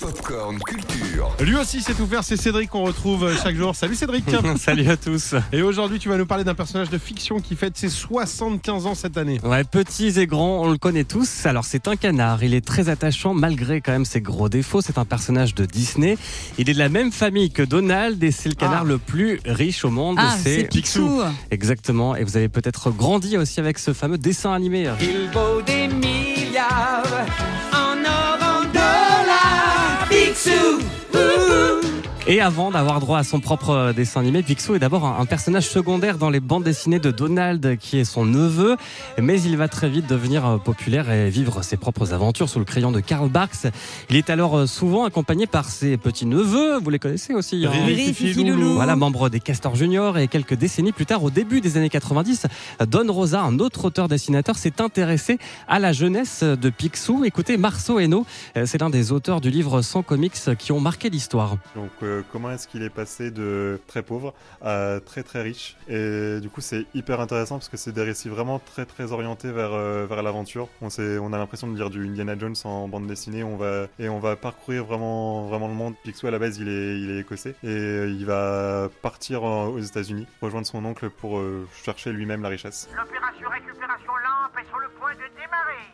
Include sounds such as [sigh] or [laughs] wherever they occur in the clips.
Popcorn Culture. Lui aussi tout faire, c'est Cédric qu'on retrouve chaque jour. Salut Cédric [laughs] Salut à tous. Et aujourd'hui tu vas nous parler d'un personnage de fiction qui fête ses 75 ans cette année. Ouais, petits et grands, on le connaît tous. Alors c'est un canard, il est très attachant malgré quand même ses gros défauts. C'est un personnage de Disney. Il est de la même famille que Donald et c'est le canard Ah. le plus riche au monde. Ah, c'est Picsou. Exactement. Et vous avez peut-être grandi aussi avec ce fameux dessin animé. Il Et avant d'avoir droit à son propre euh, dessin animé, Picsou est d'abord un, personnage secondaire dans les bandes dessinées de Donald, qui est son neveu. Mais il va très vite devenir euh, populaire et vivre ses propres aventures sous le crayon de Karl Barks. Il est alors euh, souvent accompagné par ses petits-neveux. Vous les connaissez aussi hein Riri, Fifi, Loulou. Voilà, membre des Castors Junior et quelques décennies plus tard, au début des années 90, Don Rosa, un autre auteur-dessinateur, s'est intéressé à la jeunesse de Picsou. Écoutez, Marceau Hainaut, c'est l'un des auteurs du livre 100 comics qui ont marqué l'histoire. Donc euh, comment est-ce qu'il est passé de très pauvre à très très riche Et du coup c'est hyper intéressant parce que c'est des récits vraiment très très orientés vers, euh, l'aventure. On, a l'impression de lire du Indiana Jones en bande dessinée on va, et on va parcourir vraiment, vraiment le monde. Picsou à la base il est, écossais et euh, il va partir aux États-Unis, rejoindre son oncle pour euh, chercher lui-même la richesse.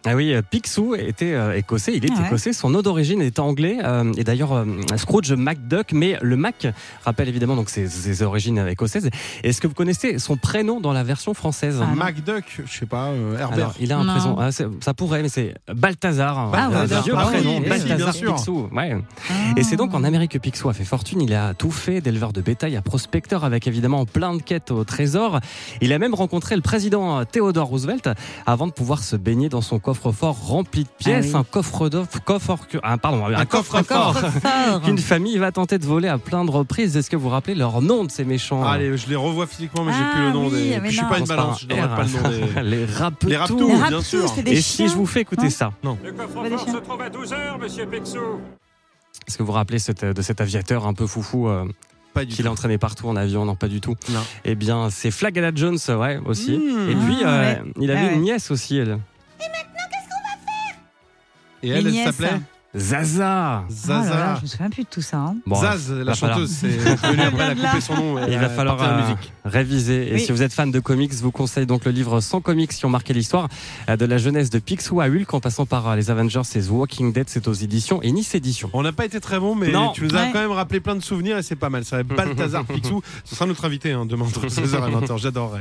Ah oui, euh, Picsou était euh, écossais, il est Ah ouais. écossais, son nom d'origine est anglais, euh, et d'ailleurs euh, Scrooge McDuck, mais le Mac rappelle évidemment donc ses, ses origines écossaises. Est-ce que vous connaissez son prénom dans la version française? Ah, non. MacDuck, je sais pas, euh, Herbert. Alors, il a un Non. prénom, ah, ça pourrait, mais c'est Balthazar. Ah ouais, vieux Ah prénom, bien Balthazar sûr. Picsou. Ouais. Et c'est donc en Amérique que Picsou a fait fortune. Il a tout fait, d'éleveur de bétail à prospecteur, avec évidemment plein de quêtes au trésor. Il a même rencontré le président Theodore Roosevelt avant de pouvoir se baigner dans son coffre-fort rempli de pièces, Ah oui. un coffre d'or, coffre, ah, pardon, un, Un coffre-fort. Coffre-fort. [laughs] Qu'une famille va tenter de voler à plein de reprises. Est-ce que vous vous rappelez leur nom de ces méchants? Ah, allez, je les revois physiquement, mais j'ai Ah plus le nom oui, des. Puis je suis non. pas une balance, je un donnerai R. pas le nom des. [laughs] Les rapetous. Les rapetous. Les bien sûr. des Et chiens. si je vous fais écouter Non. ça? Le Pas des coffre-fort se trouve à 12 heures, monsieur Picsou. Est-ce que vous vous rappelez cette- de cet aviateur un peu foufou euh, Pas du qu'il entraîné partout en avion? Non, pas du tout. Non. Eh bien, c'est Flagella Jones, ouais, aussi. Mmh. Et puis, Ah, euh, ouais. il avait Ah, ouais. une nièce aussi, elle. Et elle, elle s'appelait Zaza Oh là là, Zaza. je me souviens plus de tout ça. hein. Bon, Zaz, la chanteuse, c'est [laughs] venu après, elle a coupé son nom. Il va falloir euh, musique. réviser. Et Oui. si vous êtes fan de comics, je vous conseille donc le livre 100 comics qui ont marqué l'histoire de la jeunesse de Picsou à Hulk en passant par euh, les Avengers et The Walking Dead. C'est aux éditions et Nice Édition. On n'a pas été très bon, mais Non. tu nous as Ouais. quand même rappelé plein de souvenirs et c'est pas mal. Ça va être Balthazar [laughs] Picsou. Ce sera notre invité hein, demain entre 16h et 20h. J'adorerais.